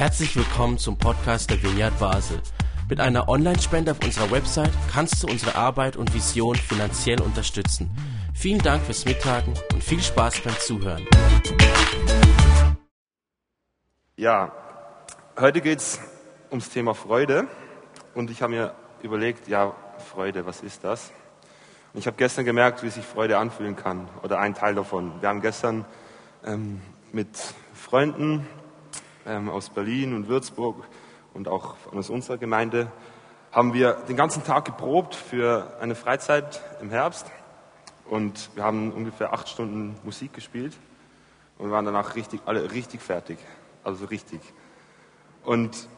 Herzlich willkommen zum Podcast der Vineyard Basel. Mit einer Online-Spende auf unserer Website kannst du unsere Arbeit und Vision finanziell unterstützen. Vielen Dank fürs Mittagen und viel Spaß beim Zuhören. Ja, heute geht es ums Thema Freude und ich habe mir überlegt, ja, Freude, was ist das? Und ich habe gestern gemerkt, wie sich Freude anfühlen kann oder ein Teil davon. Wir haben gestern ähm, mit Freunden ähm, aus Berlin und Würzburg und auch aus unserer Gemeinde haben wir den ganzen Tag geprobt für eine Freizeit im Herbst und wir haben ungefähr acht Stunden Musik gespielt und waren danach richtig, alle richtig fertig, also richtig. Und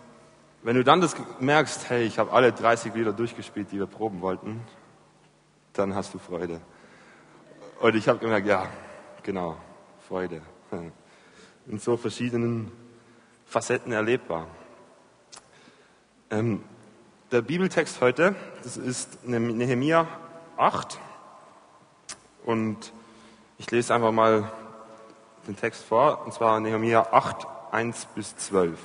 wenn du dann das merkst, hey, ich habe alle 30 Lieder durchgespielt, die wir proben wollten, dann hast du Freude. Und ich habe gemerkt, ja, genau, Freude. In so verschiedenen Facetten erlebbar. Ähm, der Bibeltext heute, das ist Nehemia 8. Und ich lese einfach mal den Text vor, und zwar Nehemia 8, 1 bis 12.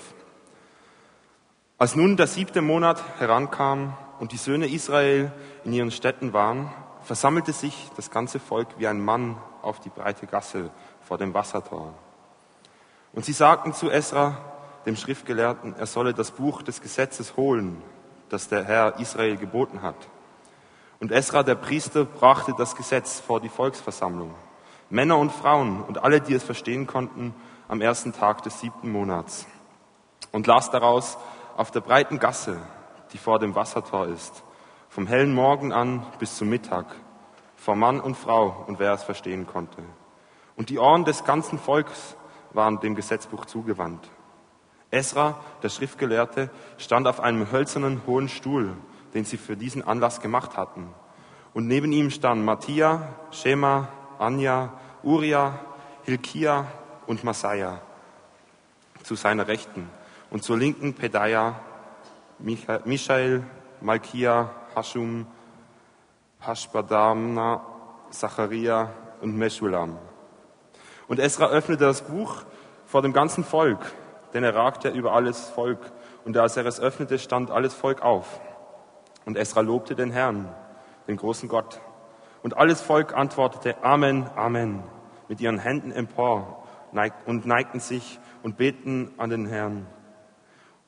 Als nun der siebte Monat herankam und die Söhne Israel in ihren Städten waren, versammelte sich das ganze Volk wie ein Mann auf die breite Gasse vor dem Wassertor. Und sie sagten zu Esra, dem Schriftgelehrten, er solle das Buch des Gesetzes holen, das der Herr Israel geboten hat. Und Esra, der Priester, brachte das Gesetz vor die Volksversammlung. Männer und Frauen und alle, die es verstehen konnten, am ersten Tag des siebten Monats. Und las daraus auf der breiten Gasse, die vor dem Wassertor ist, vom hellen Morgen an bis zum Mittag, vor Mann und Frau und wer es verstehen konnte. Und die Ohren des ganzen Volks waren dem Gesetzbuch zugewandt. Esra, der Schriftgelehrte, stand auf einem hölzernen hohen Stuhl, den sie für diesen Anlass gemacht hatten. Und neben ihm standen Mattia, Shema, Anja, Uria, Hilkia und Masaja zu seiner Rechten und zur linken Pedaja, Michael, Malkia, Hashum, Hashbadamna, Zacharia und Meshulam. Und Esra öffnete das Buch vor dem ganzen Volk denn er ragte über alles Volk. Und als er es öffnete, stand alles Volk auf. Und Esra lobte den Herrn, den großen Gott. Und alles Volk antwortete Amen, Amen, mit ihren Händen empor und neigten sich und beten an den Herrn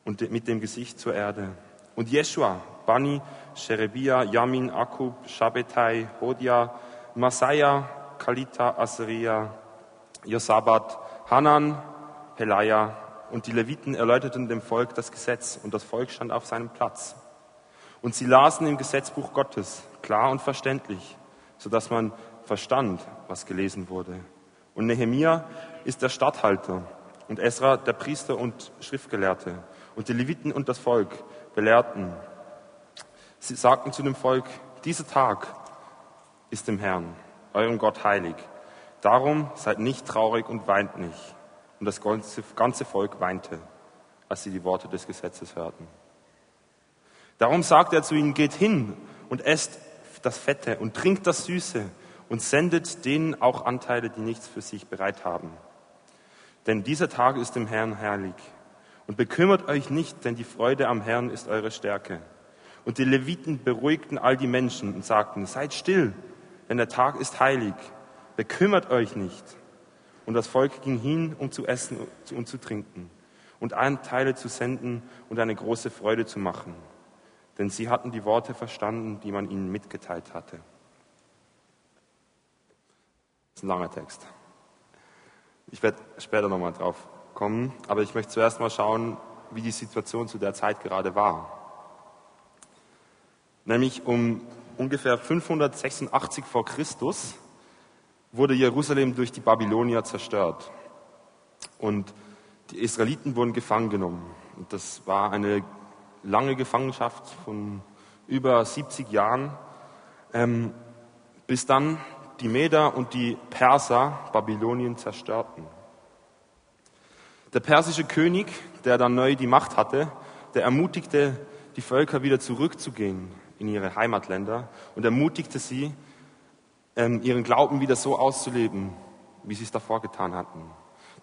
und mit dem Gesicht zur Erde. Und Jeschua, Bani, Sherebia, Yamin, Akub, Shabbetai, Hodia, Masaya, Kalita, Aseria, Josabat, Hanan, Pelaya und die Leviten erläuterten dem Volk das Gesetz und das Volk stand auf seinem Platz. Und sie lasen im Gesetzbuch Gottes, klar und verständlich, sodass man verstand, was gelesen wurde. Und Nehemia ist der Statthalter und Esra der Priester und Schriftgelehrte. Und die Leviten und das Volk belehrten. Sie sagten zu dem Volk, dieser Tag ist dem Herrn, eurem Gott heilig. Darum seid nicht traurig und weint nicht und das ganze Volk weinte, als sie die Worte des Gesetzes hörten. Darum sagte er zu ihnen, geht hin und esst das Fette und trinkt das Süße und sendet denen auch Anteile, die nichts für sich bereit haben. Denn dieser Tag ist dem Herrn herrlich. Und bekümmert euch nicht, denn die Freude am Herrn ist eure Stärke. Und die Leviten beruhigten all die Menschen und sagten, seid still, denn der Tag ist heilig. Bekümmert euch nicht. Und das Volk ging hin, um zu essen und zu trinken und Anteile zu senden und eine große Freude zu machen. Denn sie hatten die Worte verstanden, die man ihnen mitgeteilt hatte. Das ist ein langer Text. Ich werde später nochmal drauf kommen, aber ich möchte zuerst mal schauen, wie die Situation zu der Zeit gerade war. Nämlich um ungefähr 586 vor Christus wurde Jerusalem durch die Babylonier zerstört. Und die Israeliten wurden gefangen genommen. Und das war eine lange Gefangenschaft von über 70 Jahren, ähm, bis dann die Meder und die Perser Babylonien zerstörten. Der persische König, der dann neu die Macht hatte, der ermutigte die Völker wieder zurückzugehen in ihre Heimatländer und ermutigte sie, ihren Glauben wieder so auszuleben, wie sie es davor getan hatten.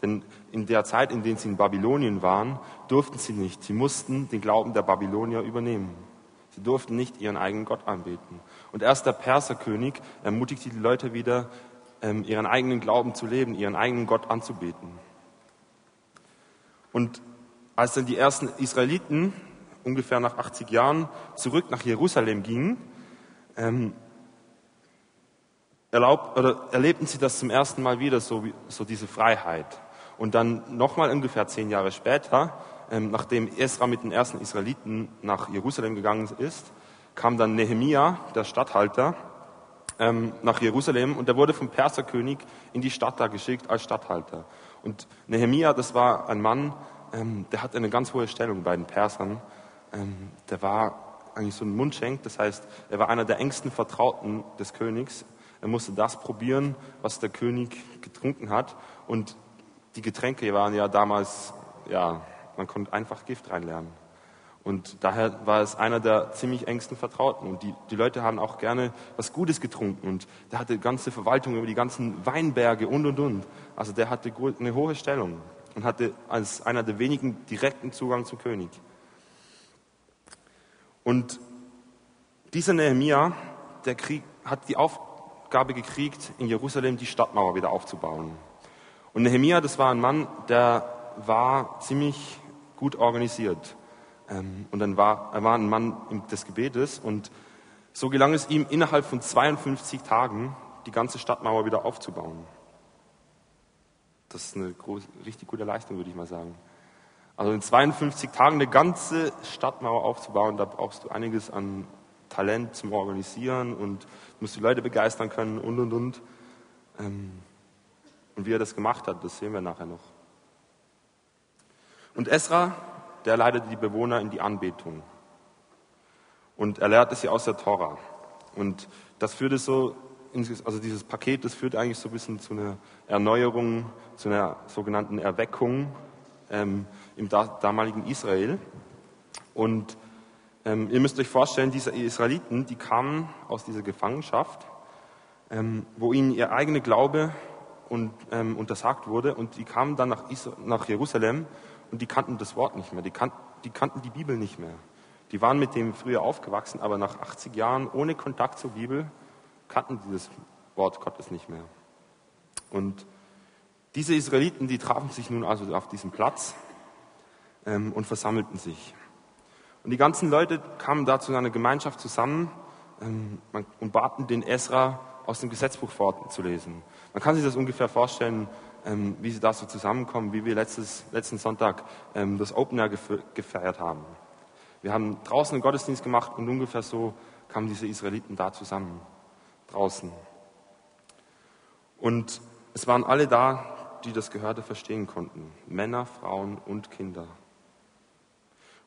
Denn in der Zeit, in der sie in Babylonien waren, durften sie nicht. Sie mussten den Glauben der Babylonier übernehmen. Sie durften nicht ihren eigenen Gott anbeten. Und erst der Perserkönig ermutigte die Leute wieder, ähm, ihren eigenen Glauben zu leben, ihren eigenen Gott anzubeten. Und als dann die ersten Israeliten ungefähr nach 80 Jahren zurück nach Jerusalem gingen, ähm, erlaubt, oder erlebten sie das zum ersten Mal wieder, so, so diese Freiheit. Und dann nochmal ungefähr zehn Jahre später, ähm, nachdem Esra mit den ersten Israeliten nach Jerusalem gegangen ist, kam dann Nehemia, der Statthalter, ähm, nach Jerusalem und der wurde vom Perserkönig in die Stadt da geschickt als Statthalter. Und Nehemia, das war ein Mann, ähm, der hatte eine ganz hohe Stellung bei den Persern. Ähm, der war eigentlich so ein Mundschenk, das heißt, er war einer der engsten Vertrauten des Königs. Er musste das probieren, was der König getrunken hat. Und die Getränke waren ja damals, ja, man konnte einfach Gift reinlernen. Und daher war es einer der ziemlich engsten Vertrauten. Und die, die Leute haben auch gerne was Gutes getrunken. Und der hatte ganze Verwaltung über die ganzen Weinberge und und und. Also der hatte eine hohe Stellung und hatte als einer der wenigen direkten Zugang zum König. Und dieser Nehemia, der Krieg, hat die Aufgabe gekriegt, in Jerusalem die Stadtmauer wieder aufzubauen. Und Nehemia, das war ein Mann, der war ziemlich gut organisiert. Ähm, und dann war, er war ein Mann des Gebetes und so gelang es ihm innerhalb von 52 Tagen, die ganze Stadtmauer wieder aufzubauen. Das ist eine groß, richtig gute Leistung, würde ich mal sagen. Also in 52 Tagen eine ganze Stadtmauer aufzubauen, da brauchst du einiges an Talent zum Organisieren und musst die Leute begeistern können und und und. Ähm, und wie er das gemacht hat, das sehen wir nachher noch. Und Esra, der leitet die Bewohner in die Anbetung. Und er lehrte sie aus der Tora. Und das führte so, also dieses Paket, das führt eigentlich so ein bisschen zu einer Erneuerung, zu einer sogenannten Erweckung ähm, im damaligen Israel. Und ähm, ihr müsst euch vorstellen, diese Israeliten, die kamen aus dieser Gefangenschaft, ähm, wo ihnen ihr eigener Glaube und, ähm, untersagt wurde. Und die kamen dann nach, nach, Jerusalem und die kannten das Wort nicht mehr. Die, kan die kannten die Bibel nicht mehr. Die waren mit dem früher aufgewachsen, aber nach 80 Jahren ohne Kontakt zur Bibel kannten sie das Wort Gottes nicht mehr. Und diese Israeliten, die trafen sich nun also auf diesem Platz ähm, und versammelten sich. Und die ganzen Leute kamen da zu einer Gemeinschaft zusammen ähm, und baten den Esra aus dem Gesetzbuch vorzulesen. Man kann sich das ungefähr vorstellen, ähm, wie sie da so zusammenkommen, wie wir letztes, letzten Sonntag ähm, das Open Air gefeiert haben. Wir haben draußen einen Gottesdienst gemacht und ungefähr so kamen diese Israeliten da zusammen, draußen. Und es waren alle da, die das Gehörte verstehen konnten. Männer, Frauen und Kinder.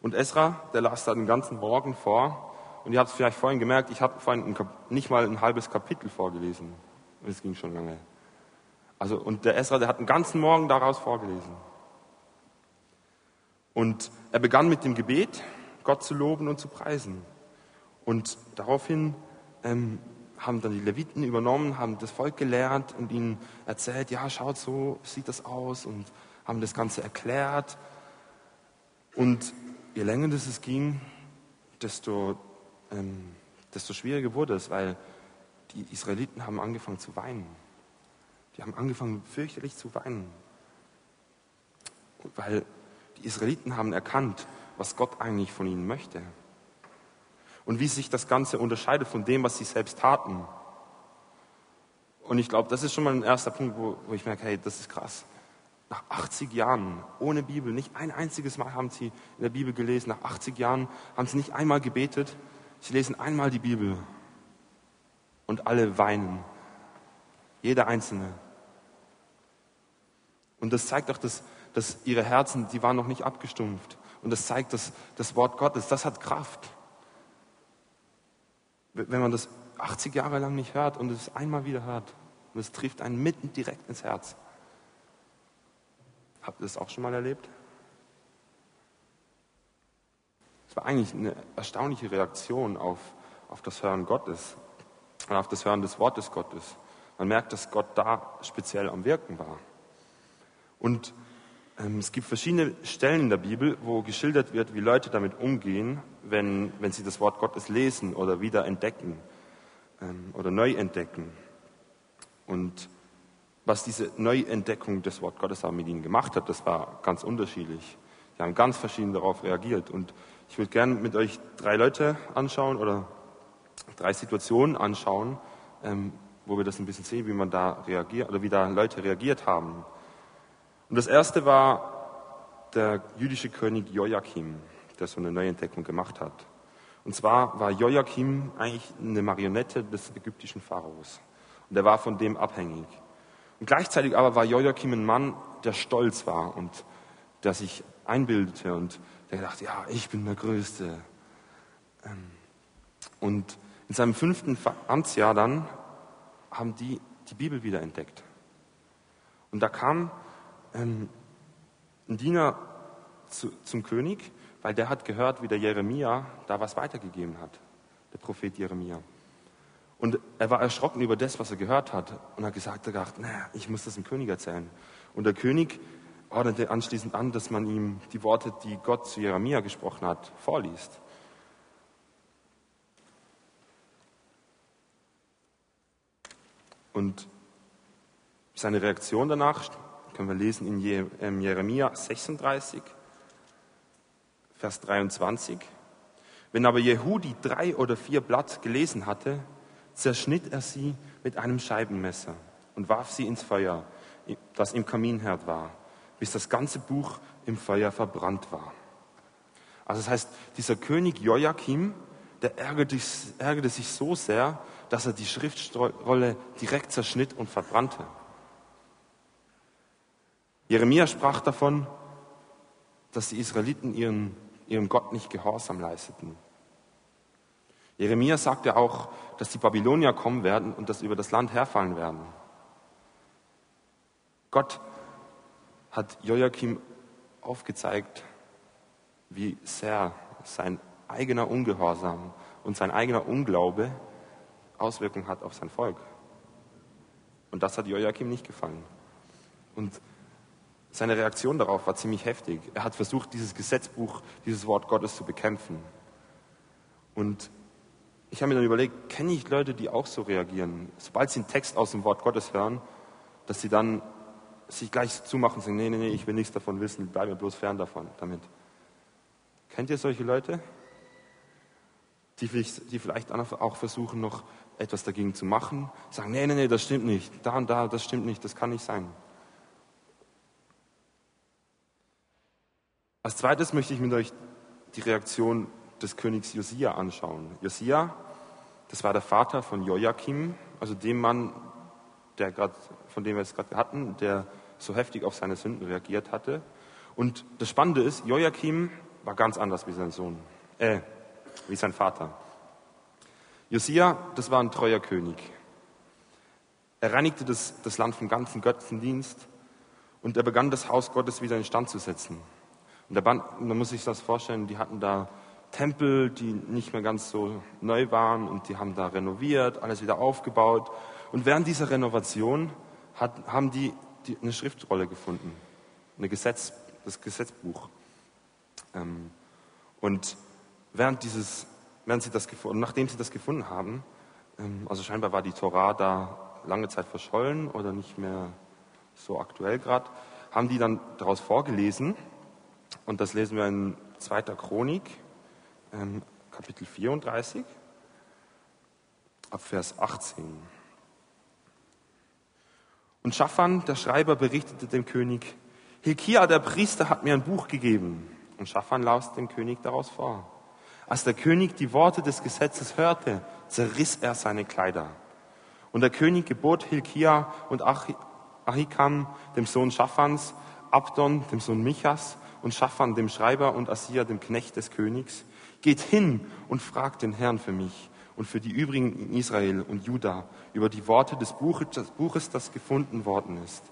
Und Esra, der las da den ganzen Morgen vor. Und ihr habt es vielleicht vorhin gemerkt, ich habe vorhin nicht mal ein halbes Kapitel vorgelesen. Es ging schon lange. Also, und der Esra, der hat den ganzen Morgen daraus vorgelesen. Und er begann mit dem Gebet, Gott zu loben und zu preisen. Und daraufhin ähm, haben dann die Leviten übernommen, haben das Volk gelehrt und ihnen erzählt, ja, schaut, so sieht das aus und haben das Ganze erklärt. Und je länger das es ging, desto, ähm, desto schwieriger wurde es, weil die Israeliten haben angefangen zu weinen. Die haben angefangen fürchterlich zu weinen. Weil die Israeliten haben erkannt, was Gott eigentlich von ihnen möchte und wie sich das Ganze unterscheidet von dem, was sie selbst taten. Und ich glaube, das ist schon mal ein erster Punkt, wo, wo ich merke, hey, das ist krass. Nach 80 Jahren ohne Bibel, nicht ein einziges Mal haben sie in der Bibel gelesen, nach 80 Jahren haben sie nicht einmal gebetet, sie lesen einmal die Bibel und alle weinen. Jeder Einzelne. Und das zeigt auch, dass, dass ihre Herzen, die waren noch nicht abgestumpft. Und das zeigt, dass das Wort Gottes, das hat Kraft wenn man das 80 Jahre lang nicht hört und es einmal wieder hört und es trifft einen mitten direkt ins Herz. Habt ihr das auch schon mal erlebt? Es war eigentlich eine erstaunliche Reaktion auf, auf das Hören Gottes und auf das Hören des Wortes Gottes. Man merkt, dass Gott da speziell am Wirken war. Und ähm, es gibt verschiedene Stellen in der Bibel, wo geschildert wird, wie Leute damit umgehen, wenn, wenn sie das Wort Gottes lesen oder wieder entdecken ähm, oder neu entdecken. Und was diese Neuentdeckung des Wort Gottes mit ihnen gemacht hat, das war ganz unterschiedlich. Die haben ganz verschieden darauf reagiert. Und ich würde gerne mit euch drei Leute anschauen oder drei Situationen anschauen, ähm, wo wir das ein bisschen sehen, wie man da reagiert oder wie da Leute reagiert haben. Und das erste war der jüdische König Joachim, der so eine Neuentdeckung gemacht hat. Und zwar war Joachim eigentlich eine Marionette des ägyptischen Pharaos. Und er war von dem abhängig. Gleichzeitig aber war Joachim ein Mann, der stolz war und der sich einbildete und der dachte, ja, ich bin der Größte. Ähm, und in seinem fünften Amtsjahr dann haben die die Bibel wieder entdeckt. Und da kam ähm, ein Diener zu, zum König, weil der hat gehört, wie der Jeremia da was weitergegeben hat, der Prophet Jeremia. Und er war erschrocken über das, was er gehört hat und hat gesagt, er gedacht, naja, ich muss das dem König erzählen. Und der König ordnete anschließend an, dass man ihm die Worte, die Gott zu Jeremia gesprochen hat, vorliest. Und seine Reaktion danach können wir lesen in ähm, Jeremia 36, Vers 23. Wenn aber Jehudi drei oder vier Blatt gelesen hatte, zerschnitt er sie mit einem Scheibenmesser und warf sie ins Feuer, das im Kaminherd war, bis das ganze Buch im Feuer verbrannt war. Also das heißt, dieser König Joachim, der ärgerte, ärgerte sich so sehr, dass er die Schriftrolle direkt zerschnitt und verbrannte. Jeremia sprach davon, dass die Israeliten ihren, ihrem Gott nicht Gehorsam leisteten. Jeremia sagte auch, dass die Babylonier kommen werden und dass über das Land herfallen werden. Gott hat Joachim aufgezeigt, wie sehr sein eigener Ungehorsam und sein eigener Unglaube Auswirkungen hat auf sein Volk. Und das hat Joachim nicht gefallen. Und seine Reaktion darauf war ziemlich heftig. Er hat versucht, dieses Gesetzbuch, dieses Wort Gottes zu bekämpfen. Und ich habe mir dann überlegt, kenne ich Leute, die auch so reagieren? Sobald sie einen Text aus dem Wort Gottes hören, dass sie dann sich gleich zumachen und sagen, nee, nee, nee, ich will nichts davon wissen, bleib mir bloß fern davon, damit. Kennt ihr solche Leute? Die, die vielleicht auch versuchen, noch etwas dagegen zu machen, sagen, nee, nee, nee, das stimmt nicht, da und da, das stimmt nicht, das kann nicht sein. Als zweites möchte ich mit euch die Reaktion des Königs Josia anschauen. Josia, das war der Vater von Joachim, also dem Mann, der grad, von dem wir es gerade hatten, der so heftig auf seine Sünden reagiert hatte. Und das Spannende ist, Joachim war ganz anders wie sein Sohn, äh, wie sein Vater. Josia, das war ein treuer König. Er reinigte das, das Land vom ganzen Götzendienst und er begann das Haus Gottes wieder in Stand zu setzen. Und da man muss sich das vorstellen, die hatten da Tempel, die nicht mehr ganz so neu waren und die haben da renoviert, alles wieder aufgebaut. Und während dieser Renovation hat, haben die, die, eine Schriftrolle gefunden, eine Gesetz, das Gesetzbuch. Ähm, und während dieses, während sie das nachdem sie das gefunden haben, ähm, also scheinbar war die Torah da lange Zeit verschollen oder nicht mehr so aktuell gerade, haben die dann daraus vorgelesen und das lesen wir in 2. Chronik, ähm, Kapitel 34, ab Vers 18. Und Schaffan, der Schreiber, berichtete dem König, Hilkia, der Priester, hat mir ein Buch gegeben. Und Schaffan las dem König daraus vor. Als der König die Worte des Gesetzes hörte, zerriss er seine Kleider. Und der König gebot Hilkia und Ahikam, dem Sohn Schaffans, Abdon, dem Sohn Michas, und Schaffan, dem Schreiber, und Asia, dem Knecht des Königs, geht hin und fragt den Herrn für mich und für die übrigen in Israel und Juda über die Worte des Buches, das gefunden worden ist.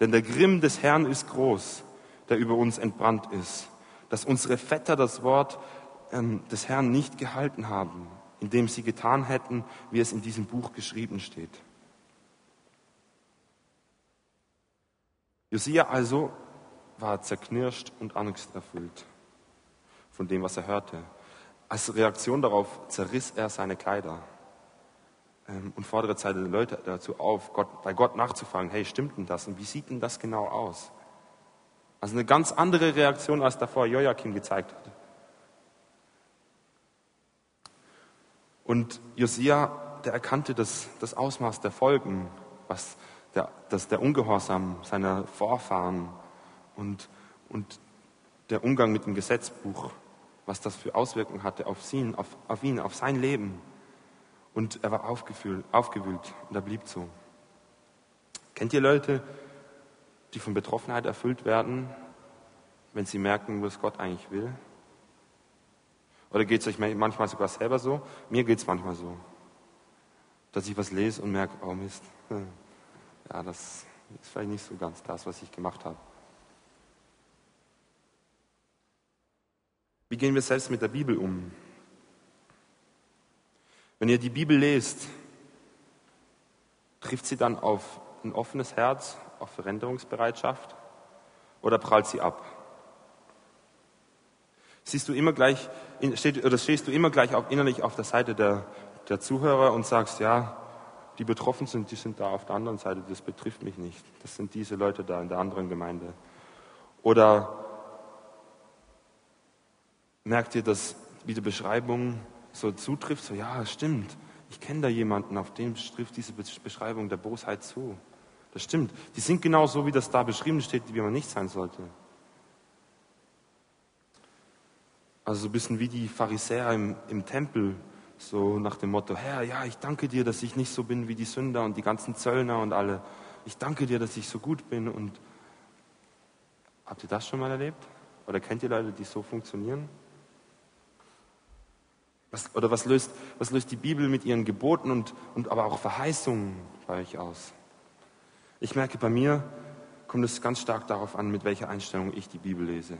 Denn der Grimm des Herrn ist groß, der über uns entbrannt ist, dass unsere Vetter das Wort ähm, des Herrn nicht gehalten haben, indem sie getan hätten, wie es in diesem Buch geschrieben steht. Josia also war zerknirscht und angsterfüllt von dem, was er hörte. Als Reaktion darauf zerriss er seine Kleider ähm, und forderte seine Leute dazu auf, Gott, bei Gott nachzufragen, hey, stimmt denn das und wie sieht denn das genau aus? Also eine ganz andere Reaktion, als davor Joachim gezeigt hat. Und Josia, der erkannte das, das Ausmaß der Folgen, was der, das, der Ungehorsam seiner Vorfahren und, und der Umgang mit dem Gesetzbuch, was das für Auswirkungen hatte auf ihn, auf, auf ihn, auf sein Leben. Und er war aufgewühlt, aufgewühlt und er blieb so. Kennt ihr Leute, die von Betroffenheit erfüllt werden, wenn sie merken, was Gott eigentlich will? Oder geht es euch manchmal sogar selber so? Mir geht es manchmal so, dass ich was lese und merke, oh Mist, ja, das ist vielleicht nicht so ganz das, was ich gemacht habe. Wie gehen wir selbst mit der Bibel um? Wenn ihr die Bibel lest, trifft sie dann auf ein offenes Herz, auf Veränderungsbereitschaft oder prallt sie ab? Siehst du immer gleich, steht, oder stehst du immer gleich auch innerlich auf der Seite der, der Zuhörer und sagst, ja, die betroffen sind, die sind da auf der anderen Seite, das betrifft mich nicht. Das sind diese Leute da in der anderen Gemeinde. Oder merkt ihr, dass die Beschreibung so zutrifft, so ja, stimmt, ich kenne da jemanden, auf dem trifft diese Beschreibung der Bosheit zu. Das stimmt. Die sind genau so, wie das da beschrieben steht, wie man nicht sein sollte. Also so ein bisschen wie die Pharisäer im, im Tempel, so nach dem Motto, Herr, ja, ich danke dir, dass ich nicht so bin wie die Sünder und die ganzen Zöllner und alle. Ich danke dir, dass ich so gut bin. Und habt ihr das schon mal erlebt? Oder kennt ihr Leute, die so funktionieren? Was, oder was löst, was löst die Bibel mit ihren Geboten und, und aber auch Verheißungen bei euch aus? Ich merke, bei mir kommt es ganz stark darauf an, mit welcher Einstellung ich die Bibel lese.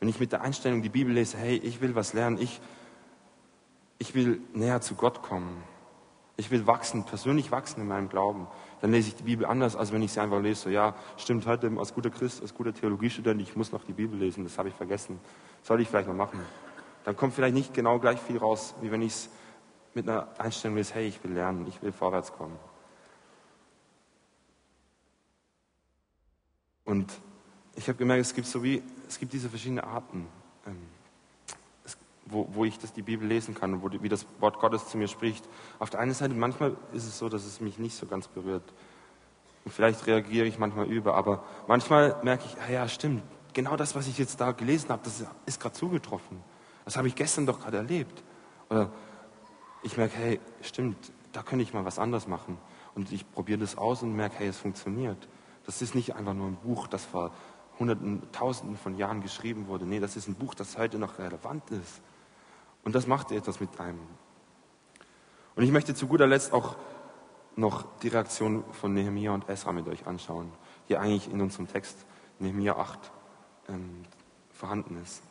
Wenn ich mit der Einstellung die Bibel lese, hey, ich will was lernen, ich, ich will näher zu Gott kommen, ich will wachsen, persönlich wachsen in meinem Glauben, dann lese ich die Bibel anders, als wenn ich sie einfach lese. So, ja, stimmt, heute als guter Christ, als guter Theologiestudent, ich muss noch die Bibel lesen, das habe ich vergessen. Soll ich vielleicht mal machen. Dann kommt vielleicht nicht genau gleich viel raus, wie wenn ich es mit einer Einstellung lese, hey, ich will lernen, ich will vorwärts kommen. Und ich habe gemerkt, es gibt so wie, es gibt diese verschiedenen Arten, ähm, es, wo, wo ich das, die Bibel lesen kann und wo, wie das Wort Gottes zu mir spricht. Auf der einen Seite, manchmal ist es so, dass es mich nicht so ganz berührt. Und vielleicht reagiere ich manchmal über, aber manchmal merke ich, ah ja, stimmt, genau das, was ich jetzt da gelesen habe, das ist gerade zugetroffen. Das habe ich gestern doch gerade erlebt. Oder ich merke, hey, stimmt, da könnte ich mal was anderes machen. Und ich probiere das aus und merke, hey, es funktioniert. Das ist nicht einfach nur ein Buch, das vor Hunderten, Tausenden von Jahren geschrieben wurde. Nee, das ist ein Buch, das heute noch relevant ist. Und das macht etwas mit einem. Und ich möchte zu guter Letzt auch noch die Reaktion von Nehemiah und Esra mit euch anschauen, die eigentlich in unserem Text Nehemiah 8 ähm, vorhanden ist.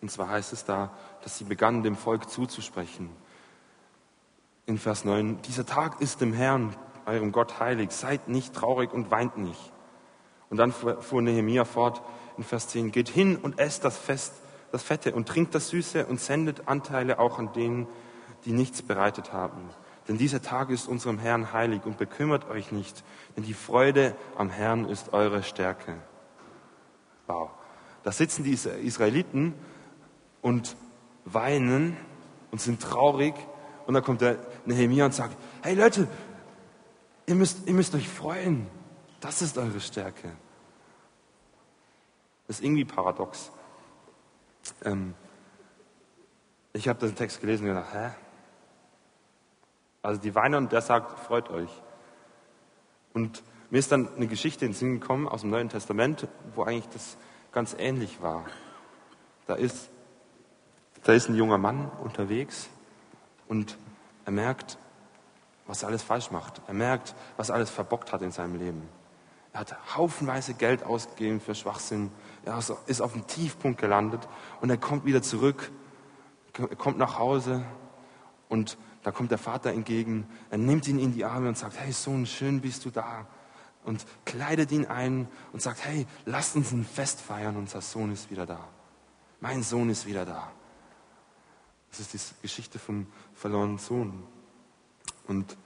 Und zwar heißt es da, dass sie begannen, dem Volk zuzusprechen. In Vers 9, dieser Tag ist dem Herrn, eurem Gott, heilig. Seid nicht traurig und weint nicht. Und dann fuhr Nehemiah fort in Vers 10, geht hin und esst das Fest, das Fette und trinkt das Süße und sendet Anteile auch an denen, die nichts bereitet haben. Denn dieser Tag ist unserem Herrn heilig und bekümmert euch nicht, denn die Freude am Herrn ist eure Stärke. Wow. Da sitzen die Israeliten und weinen und sind traurig. Und dann kommt der Nehemiah und sagt, hey Leute, ihr müsst, ihr müsst euch freuen. Das ist eure Stärke. Das ist irgendwie paradox. Ähm, ich habe den Text gelesen und gedacht, hä? Also die weinen und der sagt, freut euch. Und mir ist dann eine Geschichte in den Sinn gekommen aus dem Neuen Testament, wo eigentlich das ganz ähnlich war. Da ist, da ist ein junger Mann unterwegs und er merkt, was er alles falsch macht. Er merkt, was er alles verbockt hat in seinem Leben. Er hat haufenweise Geld ausgegeben für Schwachsinn. Er ist auf dem Tiefpunkt gelandet und er kommt wieder zurück, er kommt nach Hause und da kommt der Vater entgegen. Er nimmt ihn in die Arme und sagt, hey Sohn, schön bist du da. und kleidet ihn ein und sagt, hey, lasst uns ein Fest feiern, unser Sohn ist wieder da. Mein Sohn ist wieder da. Das ist die Geschichte vom verlorenen Sohn. Und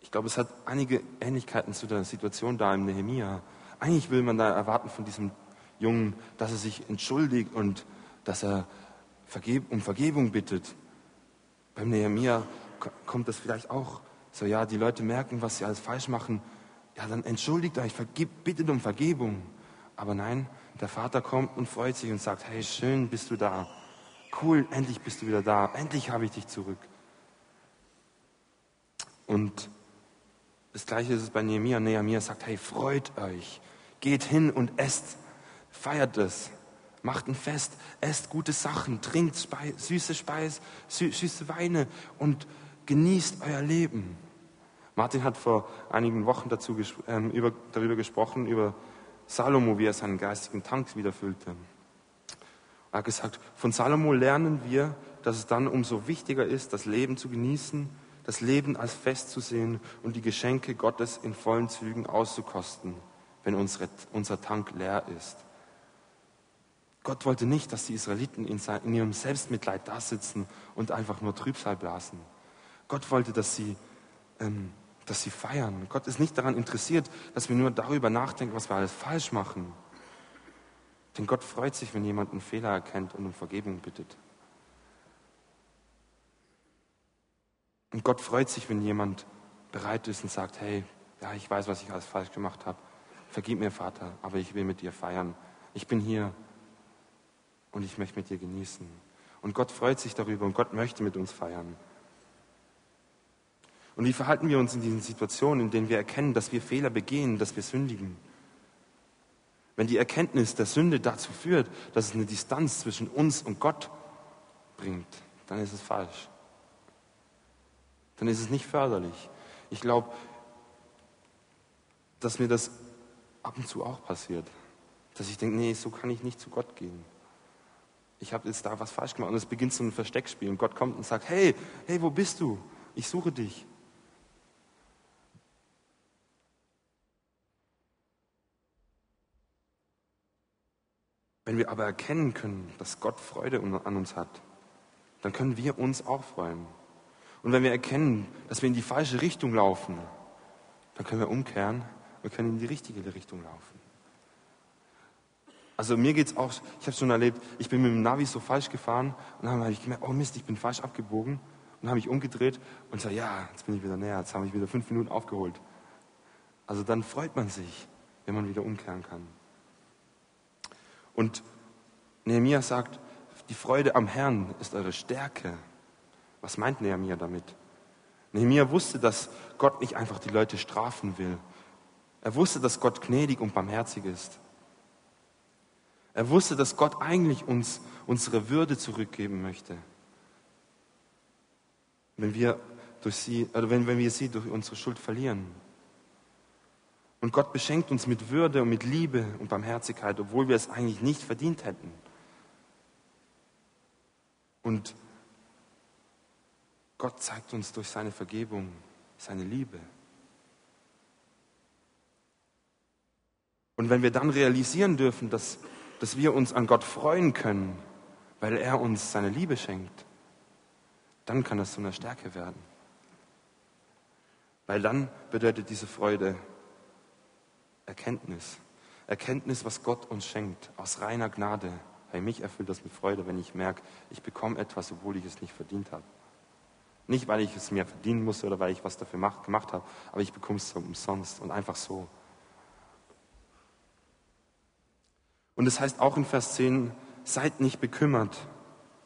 ich glaube, es hat einige Ähnlichkeiten zu der Situation da im Nehemia. Eigentlich will man da erwarten von diesem Jungen, dass er sich entschuldigt und dass er um Vergebung bittet. Beim Nehemia kommt das vielleicht auch so, ja, die Leute merken, was sie alles falsch machen. Ja, dann entschuldigt euch, vergib, bittet um Vergebung. Aber nein, der Vater kommt und freut sich und sagt, hey, schön bist du da. Cool, endlich bist du wieder da. Endlich habe ich dich zurück. Und das Gleiche ist es bei Nehemiah. Nehemiah sagt, hey, freut euch. Geht hin und esst. Feiert es. Macht ein Fest. Esst gute Sachen. Trinkt Speis, süße Speis, sü süße Weine und genießt euer Leben. Martin hat vor einigen Wochen dazu, ähm, über, darüber gesprochen, über Salomo, wie er seinen geistigen Tank wieder füllte. Er hat gesagt, von Salomo lernen wir, dass es dann umso wichtiger ist, das Leben zu genießen, das Leben als Fest zu sehen und die Geschenke Gottes in vollen Zügen auszukosten, wenn unsere, unser Tank leer ist. Gott wollte nicht, dass die Israeliten in, in ihrem Selbstmitleid da sitzen und einfach nur Trübsal blasen. Gott wollte, dass sie, ähm, dass sie feiern. Gott ist nicht daran interessiert, dass wir nur darüber nachdenken, was wir alles falsch machen. Denn Gott freut sich, wenn jemand einen Fehler erkennt und um Vergebung bittet. Und Gott freut sich, wenn jemand bereit ist und sagt, hey, ja, ich weiß, was ich alles falsch gemacht habe. Vergib mir, Vater, aber ich will mit dir feiern. Ich bin hier und ich möchte mit dir genießen. Und Gott freut sich darüber und Gott möchte mit uns feiern. Und wie verhalten wir uns in diesen Situationen, in denen wir erkennen, dass wir Fehler begehen, dass wir sündigen? Wenn die Erkenntnis der Sünde dazu führt, dass es eine Distanz zwischen uns und Gott bringt, dann ist es falsch. Dann ist es nicht förderlich. Ich glaube, dass mir das ab und zu auch passiert. Dass ich denke, nee, so kann ich nicht zu Gott gehen. Ich habe jetzt da was falsch gemacht. Und es beginnt so ein Versteckspiel. Und Gott kommt und sagt, hey, hey, wo bist du? Ich suche dich. Wenn wir aber erkennen können, dass Gott Freude an uns hat, dann können wir uns auch freuen. Und wenn wir erkennen, dass wir in die falsche Richtung laufen, dann können wir umkehren und können in die richtige Richtung laufen. Also mir geht es auch, ich habe es schon erlebt, ich bin mit dem Navi so falsch gefahren und dann habe ich gemerkt, oh Mist, ich bin falsch abgebogen. Und habe ich umgedreht und sage, ja, jetzt bin ich wieder näher, jetzt habe ich wieder fünf Minuten aufgeholt. Also dann freut man sich, wenn man wieder umkehren kann. Und Nehemiah sagt, die Freude am Herrn ist eure Stärke. Was meint Nehemiah damit? Nehemiah wusste, dass Gott nicht einfach die Leute strafen will. Er wusste, dass Gott gnädig und barmherzig ist. Er wusste, dass Gott eigentlich uns unsere Würde zurückgeben möchte. Wenn wir, durch sie, oder wenn, wenn wir sie durch unsere Schuld verlieren. Und Gott beschenkt uns mit Würde und mit Liebe und Barmherzigkeit, obwohl wir es eigentlich nicht verdient hätten. Und Gott zeigt uns durch seine Vergebung seine Liebe. Und wenn wir dann realisieren dürfen, dass, dass wir uns an Gott freuen können, weil er uns seine Liebe schenkt, dann kann das zu einer Stärke werden. Weil dann bedeutet diese Freude, Erkenntnis. Erkenntnis, was Gott uns schenkt, aus reiner Gnade. Bei mich erfüllt das mit Freude, wenn ich merke, ich bekomme etwas, obwohl ich es nicht verdient habe. Nicht, weil ich es mir verdienen musste oder weil ich was dafür gemacht habe, aber ich bekomme es umsonst und einfach so. Und es das heißt auch in Vers 10, seid nicht bekümmert.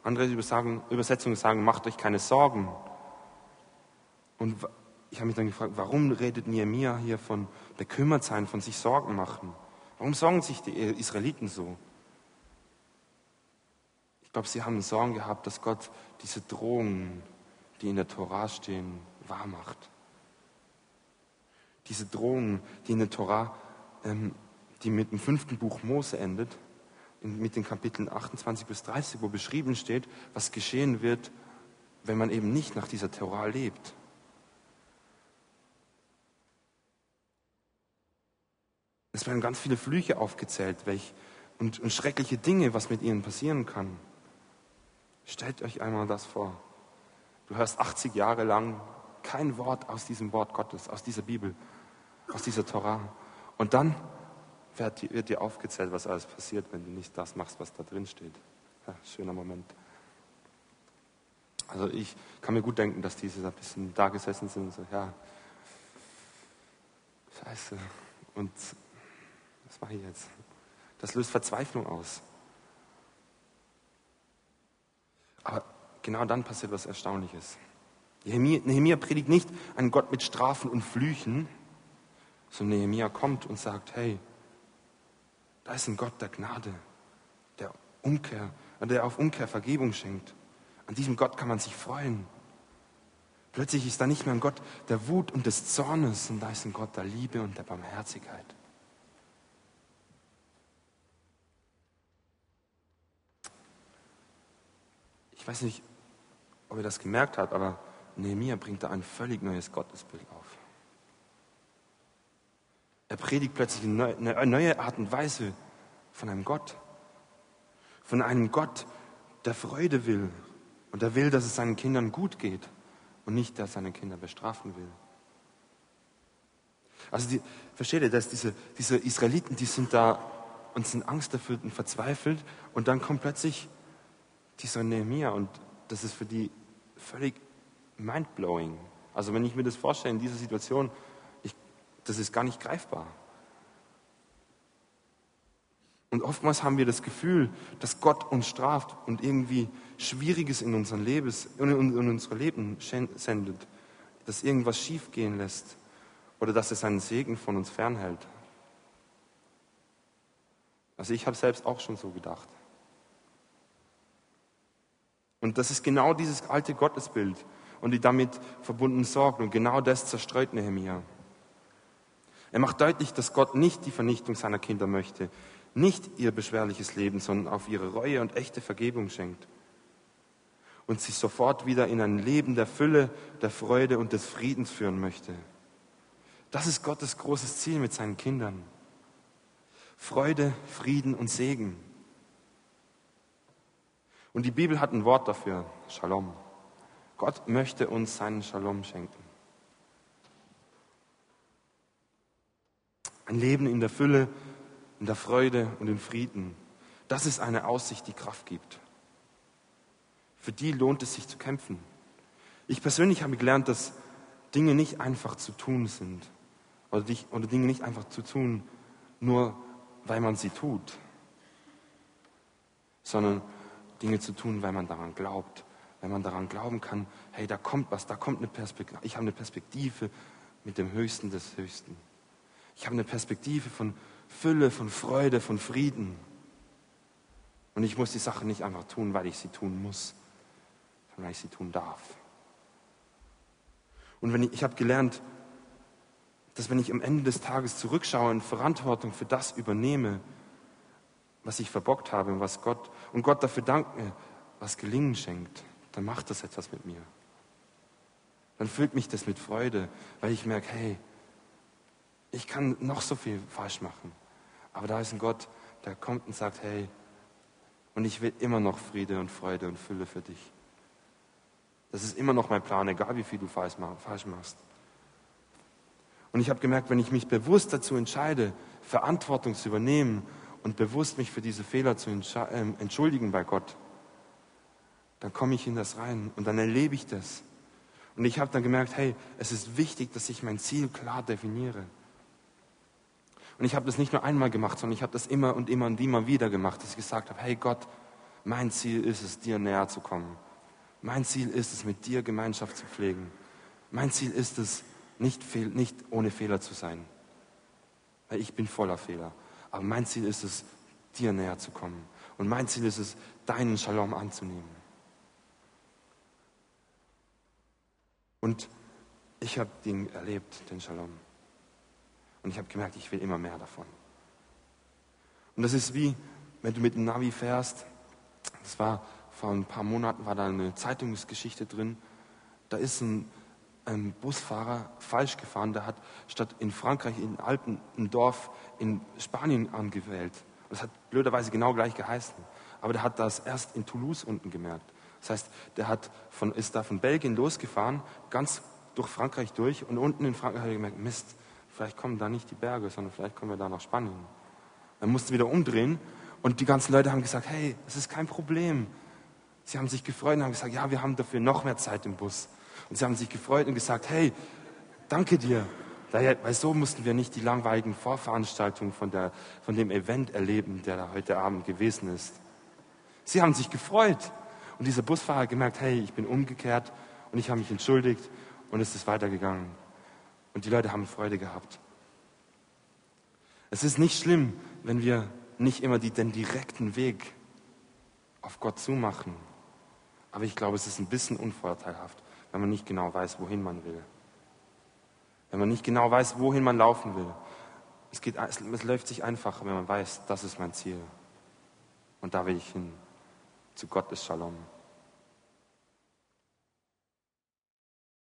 Andere Übersetzungen sagen, macht euch keine Sorgen. Und ich habe mich dann gefragt, warum redet Nehemiah hier von bekümmert sein, von sich Sorgen machen? Warum sorgen sich die Israeliten so? Ich glaube, sie haben Sorgen gehabt, dass Gott diese Drohungen, die in der Tora stehen, wahr macht. Diese Drohungen, die in der Tora, ähm, die mit dem fünften Buch Mose endet, mit den Kapiteln 28 bis 30, wo beschrieben steht, was geschehen wird, wenn man eben nicht nach dieser Tora lebt. Es werden ganz viele Flüche aufgezählt welch, und, und schreckliche Dinge, was mit ihnen passieren kann. Stellt euch einmal das vor. Du hörst 80 Jahre lang kein Wort aus diesem Wort Gottes, aus dieser Bibel, aus dieser Torah. Und dann wird, wird dir aufgezählt, was alles passiert, wenn du nicht das machst, was da drin steht. Ja, schöner Moment. Also ich kann mir gut denken, dass diese ein bisschen da gesessen sind und so, ja, scheiße. Und was mache ich jetzt? Das löst Verzweiflung aus. Aber genau dann passiert was Erstaunliches. Nehemiah, predigt nicht einen Gott mit Strafen und Flüchen, sondern Nehemiah kommt und sagt, hey, da ist ein Gott der Gnade, der Umkehr, der auf Umkehr Vergebung schenkt. An diesem Gott kann man sich freuen. Plötzlich ist da nicht mehr ein Gott der Wut und des Zornes, sondern da ist ein Gott der Liebe und der Barmherzigkeit. Ich weiß nicht, ob ihr das gemerkt habt, aber Nehemiah bringt da ein völlig neues Gottesbild auf. Er predigt plötzlich eine neue Art und Weise von einem Gott. Von einem Gott, der Freude will und der will, dass es seinen Kindern gut geht und nicht, der seine Kinder bestrafen will. Also die, versteht ihr, dass diese, diese Israeliten, die sind da und sind angsterfüllt und verzweifelt und dann kommt plötzlich dieser Nehemiah und das ist für die völlig mindblowing. Also wenn ich mir das vorstelle in dieser Situation, ich, das ist gar nicht greifbar. Und oftmals haben wir das Gefühl, dass Gott uns straft und irgendwie Schwieriges in, unseren Lebens, in, in unser Leben sendet, dass irgendwas schiefgehen lässt oder dass es seinen Segen von uns fernhält. Also ich habe selbst auch schon so gedacht. Und das ist genau dieses alte Gottesbild und die damit verbundenen Sorgen. Und genau das zerstreut Nehemiah. Er macht deutlich, dass Gott nicht die Vernichtung seiner Kinder möchte, nicht ihr beschwerliches Leben, sondern auf ihre Reue und echte Vergebung schenkt. Und sie sofort wieder in ein Leben der Fülle, der Freude und des Friedens führen möchte. Das ist Gottes großes Ziel mit seinen Kindern. Freude, Frieden und Segen. Und die Bibel hat ein Wort dafür, Shalom. Gott möchte uns seinen Shalom schenken. Ein Leben in der Fülle, in der Freude und im Frieden. Das ist eine Aussicht, die Kraft gibt. Für die lohnt es sich zu kämpfen. Ich persönlich habe gelernt, dass Dinge nicht einfach zu tun sind. Oder, Dinge nicht einfach zu tun, nur weil man sie tut. Sondern Dinge zu tun, weil man daran glaubt, wenn man daran glauben kann, hey, da kommt was, da kommt eine Perspektive, ich habe eine Perspektive mit dem Höchsten des Höchsten. Ich habe eine Perspektive von Fülle, von Freude, von Frieden. Und ich muss die Sache nicht einfach tun, weil ich sie tun muss, sondern weil ich sie tun darf. Und wenn ich, ich habe gelernt, dass wenn ich am Ende des Tages zurückschaue und Verantwortung für das übernehme, was ich verbockt habe und was Gott und Gott dafür danke, was Gelingen schenkt, dann macht das etwas mit mir. Dann füllt mich das mit Freude, weil ich merke, hey, ich kann noch so viel falsch machen. Aber da ist ein Gott, der kommt und sagt, hey, und ich will immer noch Friede und Freude und Fülle für dich. Das ist immer noch mein Plan, egal wie viel du falsch machst. Und ich habe gemerkt, wenn ich mich bewusst dazu entscheide, Verantwortung zu übernehmen und bewusst mich für diese Fehler zu ähm, entschuldigen bei Gott, dann komme ich in das rein und dann erlebe ich das. Und ich habe dann gemerkt, hey, es ist wichtig, dass ich mein Ziel klar definiere. Und ich habe das nicht nur einmal gemacht, sondern ich habe das immer und immer und immer wieder gemacht, dass ich gesagt habe, hey Gott, mein Ziel ist es, dir näher zu kommen. Mein Ziel ist es, mit dir Gemeinschaft zu pflegen. Mein Ziel ist es, nicht, nicht ohne Fehler zu sein. Weil ich bin voller Fehler. Aber mein Ziel ist es, dir näher zu kommen. Und mein Ziel ist es, deinen Shalom anzunehmen. Und ich habe den erlebt, den Shalom. Und ich habe gemerkt, ich will immer mehr davon. Und das ist wie, wenn du mit dem Navi fährst. Das war vor ein paar Monaten war da eine Zeitungsgeschichte drin. Da ist ein, ein Busfahrer falsch gefahren. Der hat statt in Frankreich, in Alpen, ein Dorf in Spanien angewählt. Das hat blöderweise genau gleich geheißen. Aber der hat das erst in Toulouse unten gemerkt. Das heißt, der hat von, ist da von Belgien losgefahren, ganz durch Frankreich durch und unten in Frankreich hat er gemerkt, Mist, vielleicht kommen da nicht die Berge, sondern vielleicht kommen wir da nach Spanien. Er musste wieder umdrehen und die ganzen Leute haben gesagt, hey, es ist kein Problem. Sie haben sich gefreut und haben gesagt, ja, wir haben dafür noch mehr Zeit im Bus. Und sie haben sich gefreut und gesagt, hey, danke dir. Weil so mussten wir nicht die langweiligen Vorveranstaltungen von, der, von dem Event erleben, der da heute Abend gewesen ist. Sie haben sich gefreut. Und dieser Busfahrer hat gemerkt, hey, ich bin umgekehrt und ich habe mich entschuldigt und es ist weitergegangen. Und die Leute haben Freude gehabt. Es ist nicht schlimm, wenn wir nicht immer die, den direkten Weg auf Gott zumachen. Aber ich glaube, es ist ein bisschen unvorteilhaft, wenn man nicht genau weiß, wohin man will. Wenn man nicht genau weiß, wohin man laufen will. Es, geht, es läuft sich einfacher, wenn man weiß, das ist mein Ziel. Und da will ich hin. Zu Gott ist Shalom.